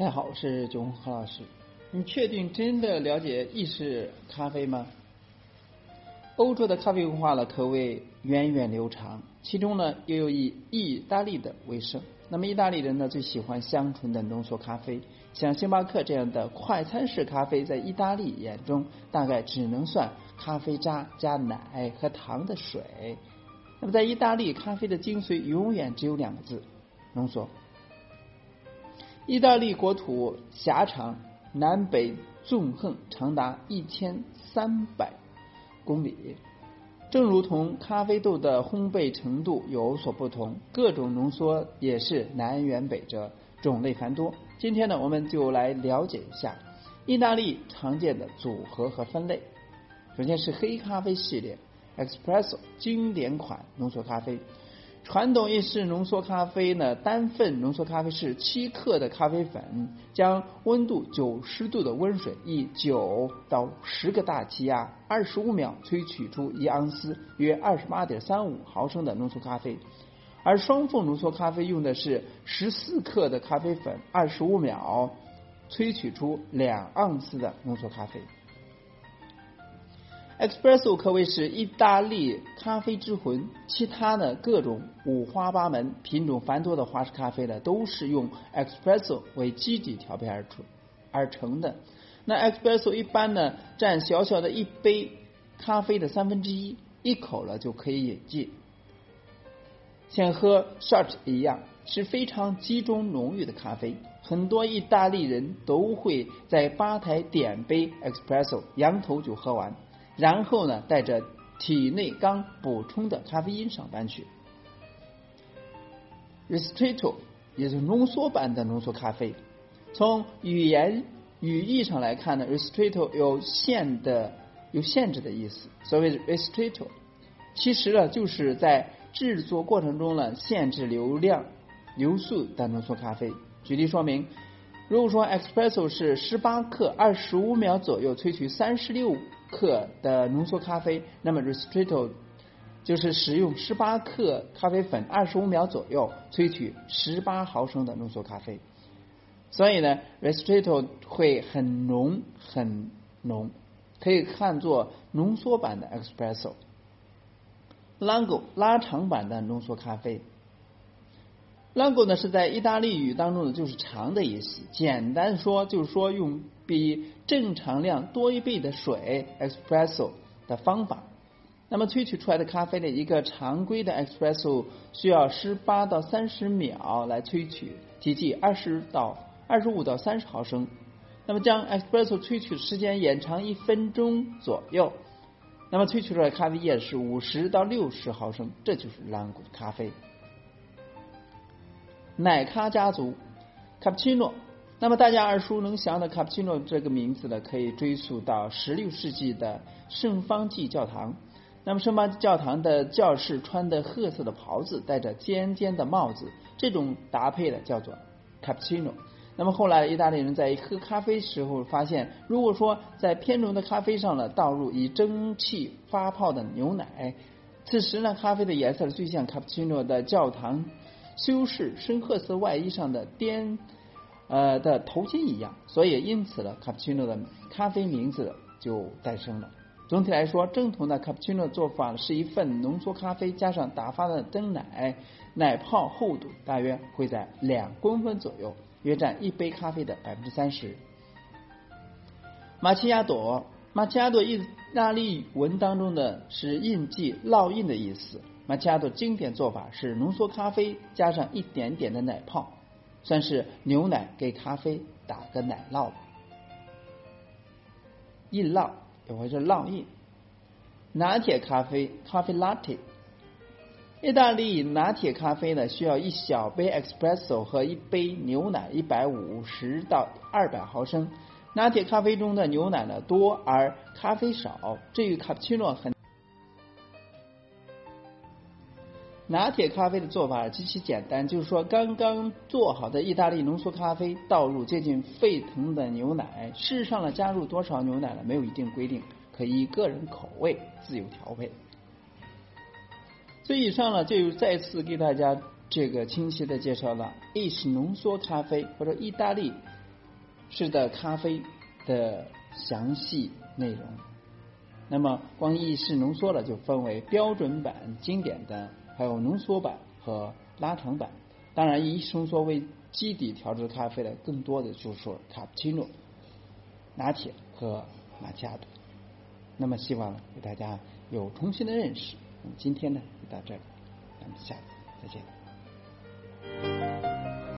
大家好，我是九红何老师。你确定真的了解意式咖啡吗？欧洲的咖啡文化呢，可谓源远流长，其中呢又有以意大利的为盛。那么意大利人呢最喜欢香醇的浓缩咖啡，像星巴克这样的快餐式咖啡，在意大利眼中大概只能算咖啡渣加奶和糖的水。那么在意大利，咖啡的精髓永远只有两个字：浓缩。意大利国土狭长，南北纵横长达一千三百公里。正如同咖啡豆的烘焙程度有所不同，各种浓缩也是南辕北辙，种类繁多。今天呢，我们就来了解一下意大利常见的组合和分类。首先是黑咖啡系列，Espresso 经典款浓缩咖啡。传统意式浓缩咖啡呢，单份浓缩咖啡是七克的咖啡粉，将温度九十度的温水以九到十个大气压，二十五秒萃取出一盎司约二十八点三五毫升的浓缩咖啡。而双份浓缩咖啡用的是十四克的咖啡粉，二十五秒萃取出两盎司的浓缩咖啡。Espresso 可谓是意大利咖啡之魂，其他的各种五花八门、品种繁多的华式咖啡呢，都是用 Espresso 为基底调配而出而成的。那 Espresso 一般呢，占小小的一杯咖啡的三分之一，一口了就可以饮尽，像喝 shot 一样，是非常集中浓郁的咖啡。很多意大利人都会在吧台点杯 Espresso，仰头就喝完。然后呢，带着体内刚补充的咖啡因上班去。Ristretto 也是浓缩版的浓缩咖啡。从语言语义上来看呢，Ristretto 有限的有限制的意思。所谓 Ristretto，其实呢就是在制作过程中呢限制流量流速的浓缩咖啡。举例说明，如果说 Espresso 是十八克，二十五秒左右萃取三十六。克的浓缩咖啡，那么 Ristretto 就是使用十八克咖啡粉，二十五秒左右萃取十八毫升的浓缩咖啡。所以呢，Ristretto 会很浓很浓，可以看作浓缩版的 Espresso。Lungo 拉长版的浓缩咖啡。Lungo 呢是在意大利语当中呢就是长的意思，简单说就是说用。比正常量多一倍的水 espresso 的方法，那么萃取出来的咖啡呢？一个常规的 espresso 需要十八到三十秒来萃取，体积二十到二十五到三十毫升。那么将 espresso 萃取时间延长一分钟左右，那么萃取出来的咖啡液是五十到六十毫升，这就是蓝谷的咖啡。奶咖家族卡布奇诺。那么大家耳熟能详的卡布奇诺这个名字呢，可以追溯到十六世纪的圣方济教堂。那么圣方济教堂的教士穿的褐色的袍子，戴着尖尖的帽子，这种搭配呢叫做卡布奇诺。那么后来意大利人在喝咖啡时候发现，如果说在偏浓的咖啡上呢倒入以蒸汽发泡的牛奶，此时呢咖啡的颜色最像卡布奇诺的教堂修饰深褐色外衣上的颠。呃的头巾一样，所以因此呢，卡布奇诺的咖啡名字就诞生了。总体来说，正统的卡布奇诺做法是一份浓缩咖啡加上打发的蒸奶，奶泡厚度大约会在两公分左右，约占一杯咖啡的百分之三十。玛奇亚朵，玛奇亚朵意大利文当中的是印记、烙印的意思。马奇亚朵经典做法是浓缩咖啡加上一点点的奶泡。算是牛奶给咖啡打个奶酪吧，印烙也会是烙印。拿铁咖啡咖啡 latte，意大利拿铁咖啡呢需要一小杯 espresso 和一杯牛奶一百五十到二百毫升。拿铁咖啡中的牛奶呢多而咖啡少，至于卡布奇诺很。拿铁咖啡的做法极其简单，就是说刚刚做好的意大利浓缩咖啡倒入接近沸腾的牛奶，事实上呢加入多少牛奶呢没有一定规定，可以个人口味自由调配。所以以上呢就再次给大家这个清晰的介绍了意式浓缩咖啡或者意大利式的咖啡的详细内容。那么光意式浓缩了就分为标准版、经典的，还有浓缩版和拉长版。当然，以浓缩为基底调制咖啡的，更多的就是说卡布奇诺、拿铁和玛奇亚朵。那么，希望给大家有重新的认识。那么今天呢，就到这里，咱们下次再见。